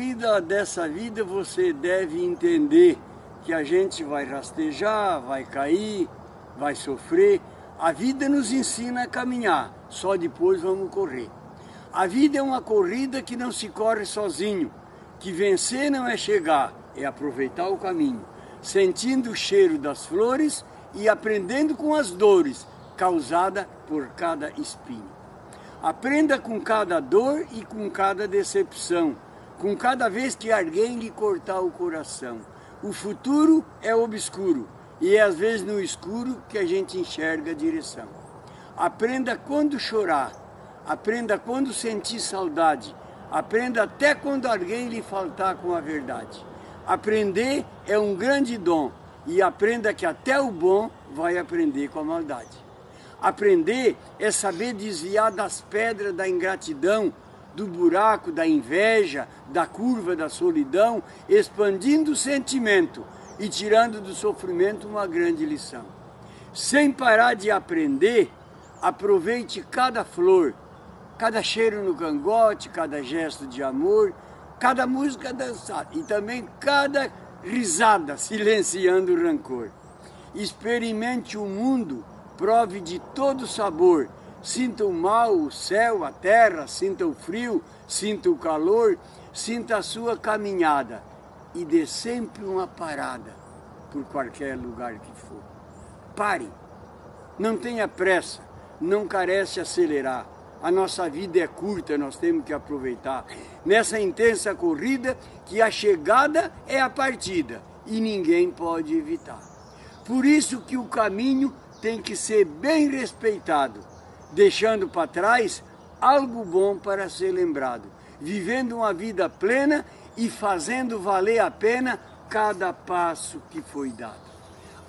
vida dessa vida você deve entender que a gente vai rastejar, vai cair, vai sofrer. A vida nos ensina a caminhar, só depois vamos correr. A vida é uma corrida que não se corre sozinho, que vencer não é chegar, é aproveitar o caminho, sentindo o cheiro das flores e aprendendo com as dores causadas por cada espinho. Aprenda com cada dor e com cada decepção, com cada vez que alguém lhe cortar o coração. O futuro é obscuro e é às vezes no escuro que a gente enxerga a direção. Aprenda quando chorar, aprenda quando sentir saudade, aprenda até quando alguém lhe faltar com a verdade. Aprender é um grande dom e aprenda que até o bom vai aprender com a maldade. Aprender é saber desviar das pedras da ingratidão, do buraco da inveja, da curva da solidão, expandindo o sentimento e tirando do sofrimento uma grande lição. Sem parar de aprender, aproveite cada flor, cada cheiro no cangote, cada gesto de amor, cada música dançada e também cada risada silenciando o rancor. Experimente o mundo, prove de todo sabor Sinta o mal, o céu, a terra, sinta o frio, sinta o calor, sinta a sua caminhada e dê sempre uma parada por qualquer lugar que for. Pare, não tenha pressa, não carece acelerar. A nossa vida é curta, nós temos que aproveitar. Nessa intensa corrida, que a chegada é a partida e ninguém pode evitar. Por isso que o caminho tem que ser bem respeitado deixando para trás algo bom para ser lembrado, vivendo uma vida plena e fazendo valer a pena cada passo que foi dado.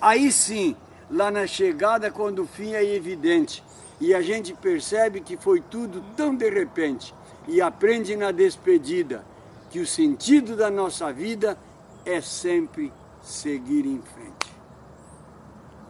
Aí sim, lá na chegada, quando o fim é evidente e a gente percebe que foi tudo tão de repente e aprende na despedida que o sentido da nossa vida é sempre seguir em frente.